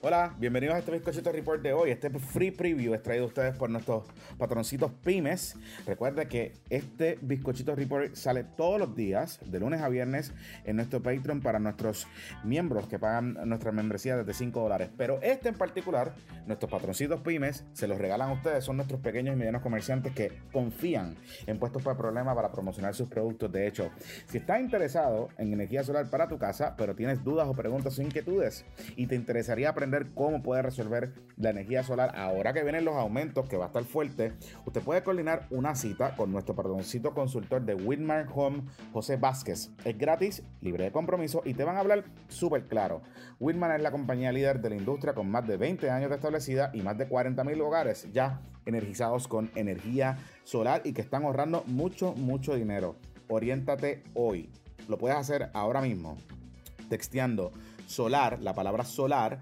Hola, bienvenidos a este bizcochito report de hoy. Este free preview es traído a ustedes por nuestros patroncitos pymes. Recuerda que este bizcochito report sale todos los días, de lunes a viernes, en nuestro Patreon para nuestros miembros que pagan nuestra membresía desde 5 dólares. Pero este en particular, nuestros patroncitos pymes, se los regalan a ustedes. Son nuestros pequeños y medianos comerciantes que confían en puestos para problemas para promocionar sus productos. De hecho, si estás interesado en energía solar para tu casa, pero tienes dudas o preguntas o inquietudes y te interesaría aprender cómo puede resolver la energía solar ahora que vienen los aumentos, que va a estar fuerte, usted puede coordinar una cita con nuestro patroncito consultor de Whitmar Home, José Vázquez. Es gratis, libre de compromiso y te van a hablar súper claro. Whitman es la compañía líder de la industria con más de 20 años de establecida y más de 40 mil hogares ya energizados con energía solar y que están ahorrando mucho, mucho dinero. Oriéntate hoy. Lo puedes hacer ahora mismo texteando solar, la palabra solar,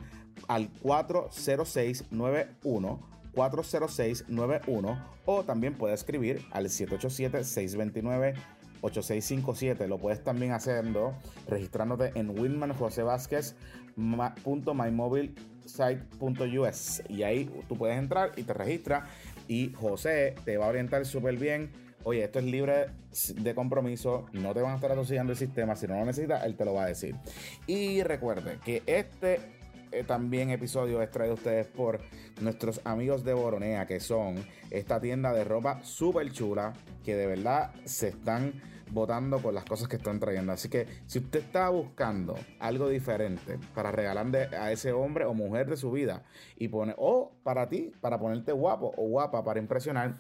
al 40691. 40691 o también puedes escribir al 787 629 8657. Lo puedes también haciendo registrándote en winmanjosevásquez.mymobilesite.us y ahí tú puedes entrar y te registras y José te va a orientar súper bien. Oye, esto es libre de compromiso, no te van a estar asociando el sistema, si no lo necesitas, él te lo va a decir. Y recuerde que este eh, también episodio es traído a ustedes por nuestros amigos de Boronea, que son esta tienda de ropa súper chula, que de verdad se están votando con las cosas que están trayendo. Así que si usted está buscando algo diferente para regalarle a ese hombre o mujer de su vida y pone, o para ti, para ponerte guapo o guapa para impresionar,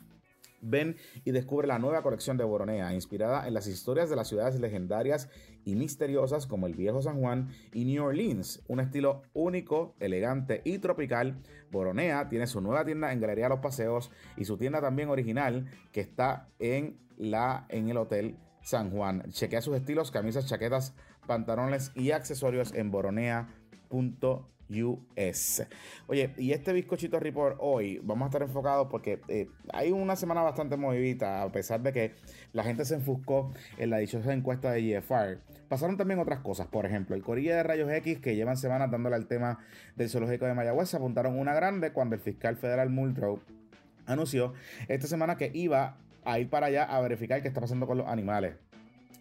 Ven y descubre la nueva colección de Boronea, inspirada en las historias de las ciudades legendarias y misteriosas como el Viejo San Juan y New Orleans. Un estilo único, elegante y tropical. Boronea tiene su nueva tienda en Galería Los Paseos y su tienda también original que está en, la, en el Hotel San Juan. Chequea sus estilos, camisas, chaquetas, pantalones y accesorios en boronea.com US. Oye, y este bizcochito report hoy vamos a estar enfocados porque eh, hay una semana bastante movidita, a pesar de que la gente se enfuscó en la dichosa encuesta de GFR. Pasaron también otras cosas, por ejemplo, el Corilla de Rayos X, que llevan semanas dándole al tema del zoológico de Mayagüez, se apuntaron una grande cuando el fiscal federal Muldrow anunció esta semana que iba a ir para allá a verificar qué está pasando con los animales.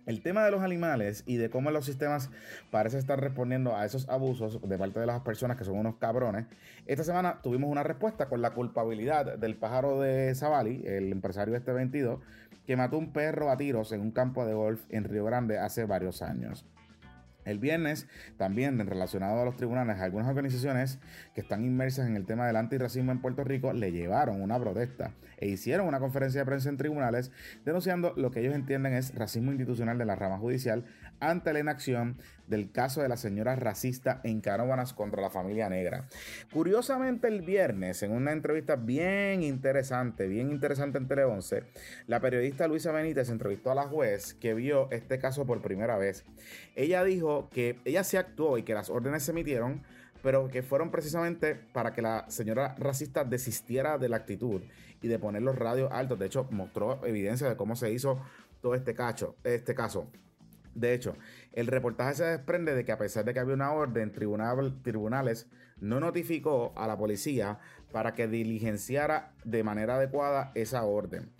El tema de los animales y de cómo los sistemas parecen estar respondiendo a esos abusos de parte de las personas que son unos cabrones. Esta semana tuvimos una respuesta con la culpabilidad del pájaro de Zavali, el empresario este 22, que mató un perro a tiros en un campo de golf en Río Grande hace varios años. El viernes, también relacionado a los tribunales, algunas organizaciones que están inmersas en el tema del antirracismo en Puerto Rico le llevaron una protesta e hicieron una conferencia de prensa en tribunales denunciando lo que ellos entienden es racismo institucional de la rama judicial ante la inacción del caso de la señora racista en Canóvanas contra la familia negra. Curiosamente, el viernes, en una entrevista bien interesante, bien interesante en Tele 11, la periodista Luisa Benítez entrevistó a la juez que vio este caso por primera vez. Ella dijo que ella se actuó y que las órdenes se emitieron, pero que fueron precisamente para que la señora racista desistiera de la actitud y de poner los radios altos. De hecho, mostró evidencia de cómo se hizo todo este, cacho, este caso. De hecho, el reportaje se desprende de que a pesar de que había una orden, tribunal, tribunales no notificó a la policía para que diligenciara de manera adecuada esa orden.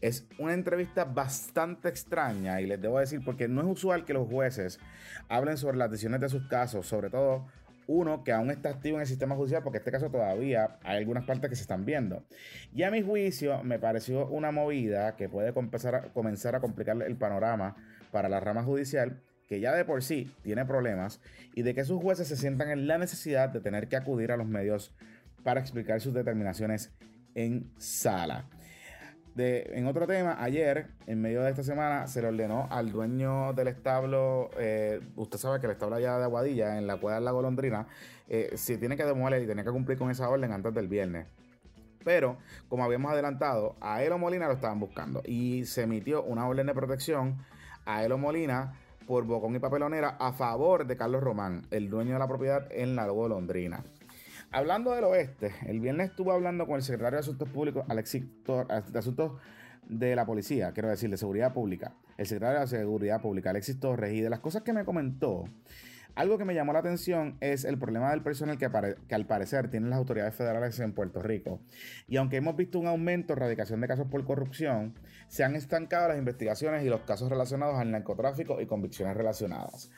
Es una entrevista bastante extraña y les debo decir porque no es usual que los jueces hablen sobre las decisiones de sus casos, sobre todo uno que aún está activo en el sistema judicial, porque en este caso todavía hay algunas partes que se están viendo. Y a mi juicio me pareció una movida que puede comenzar a, complicar el panorama para la rama judicial, que ya de por sí tiene problemas, y de que sus jueces se sientan en la necesidad de tener que acudir a los medios para explicar sus determinaciones en sala en otro tema, ayer, en medio de esta semana, se le ordenó al dueño del establo, eh, usted sabe que el establo allá de Aguadilla, en la cueva de la golondrina, eh, si tiene que demoler y tiene que cumplir con esa orden antes del viernes. Pero, como habíamos adelantado, a Elo Molina lo estaban buscando y se emitió una orden de protección a Elo Molina por bocón y papelonera a favor de Carlos Román, el dueño de la propiedad en la golondrina. Hablando del oeste, el viernes estuve hablando con el secretario de Asuntos Públicos, Alexis de Asuntos de la Policía, quiero decir, de Seguridad Pública, el secretario de Seguridad Pública, Alexis Torres, y de las cosas que me comentó, Algo que me llamó la atención es el problema del personal que, al parecer tienen las autoridades federales en Puerto Rico. Y aunque hemos visto un aumento en radicación de casos por corrupción, se han estancado las investigaciones y los casos relacionados al narcotráfico y convicciones relacionadas.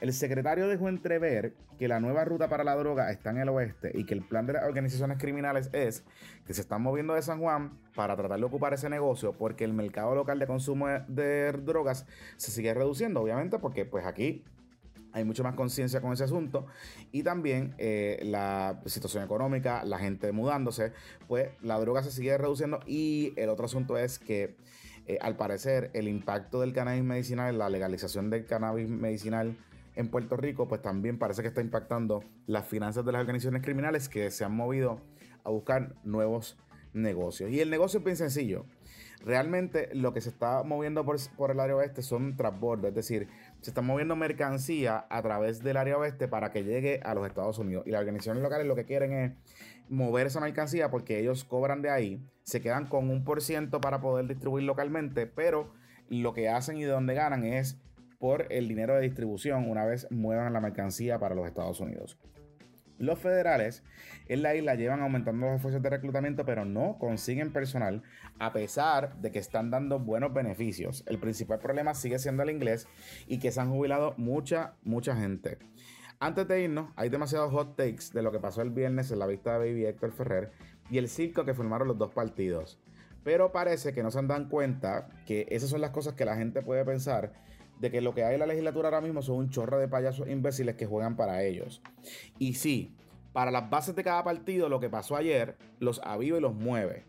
El secretario dejó entrever que la nueva ruta para la droga está en el oeste y que el plan de las organizaciones criminales es que se están moviendo de San Juan para tratar de ocupar ese negocio porque el mercado local de consumo de drogas se sigue reduciendo, obviamente, porque pues aquí hay mucho más conciencia con ese asunto. Y también eh, la situación económica, la gente mudándose, pues la droga se sigue reduciendo. Y el otro asunto es que eh, al parecer el impacto del cannabis medicinal, la legalización del cannabis medicinal en Puerto Rico, pues también parece que está impactando las finanzas de las organizaciones criminales que se han movido a buscar nuevos negocios. Y el negocio es bien sencillo. Realmente lo que se está moviendo por, por el área oeste son transbordos, es decir, se está moviendo mercancía a través del área oeste para que llegue a los Estados Unidos. Y las organizaciones locales lo que quieren es mover esa mercancía porque ellos cobran de ahí, se quedan con un por ciento para poder distribuir localmente, pero lo que hacen y de donde ganan es por el dinero de distribución una vez muevan la mercancía para los Estados Unidos. Los federales en la isla llevan aumentando los esfuerzos de reclutamiento, pero no consiguen personal a pesar de que están dando buenos beneficios. El principal problema sigue siendo el inglés y que se han jubilado mucha, mucha gente. Antes de irnos, hay demasiados hot takes de lo que pasó el viernes en la vista de Baby Héctor Ferrer y el circo que formaron los dos partidos. Pero parece que no se han dado cuenta que esas son las cosas que la gente puede pensar de que lo que hay en la legislatura ahora mismo son un chorro de payasos imbéciles que juegan para ellos. Y sí, para las bases de cada partido lo que pasó ayer los aviva y los mueve.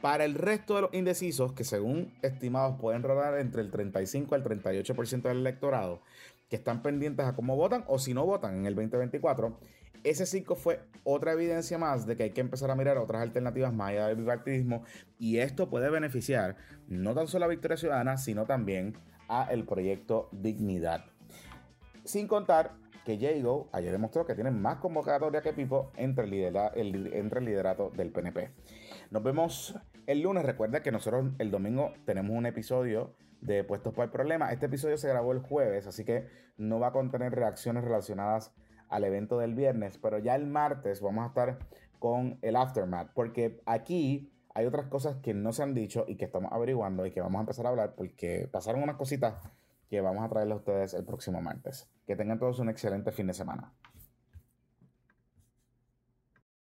Para el resto de los indecisos, que según estimados pueden rodar entre el 35 al 38% del electorado, que están pendientes a cómo votan o si no votan en el 2024, ese 5 fue otra evidencia más de que hay que empezar a mirar otras alternativas más allá del bipartidismo y esto puede beneficiar no tan solo a Victoria Ciudadana, sino también a el proyecto Dignidad. Sin contar que Jago ayer demostró que tiene más convocatoria que Pipo entre el, entre el liderato del PNP. Nos vemos el lunes. Recuerda que nosotros el domingo tenemos un episodio de Puestos para el Problema. Este episodio se grabó el jueves, así que no va a contener reacciones relacionadas al evento del viernes, pero ya el martes vamos a estar con el aftermath, porque aquí hay otras cosas que no se han dicho y que estamos averiguando y que vamos a empezar a hablar porque pasaron unas cositas que vamos a traerles a ustedes el próximo martes. Que tengan todos un excelente fin de semana.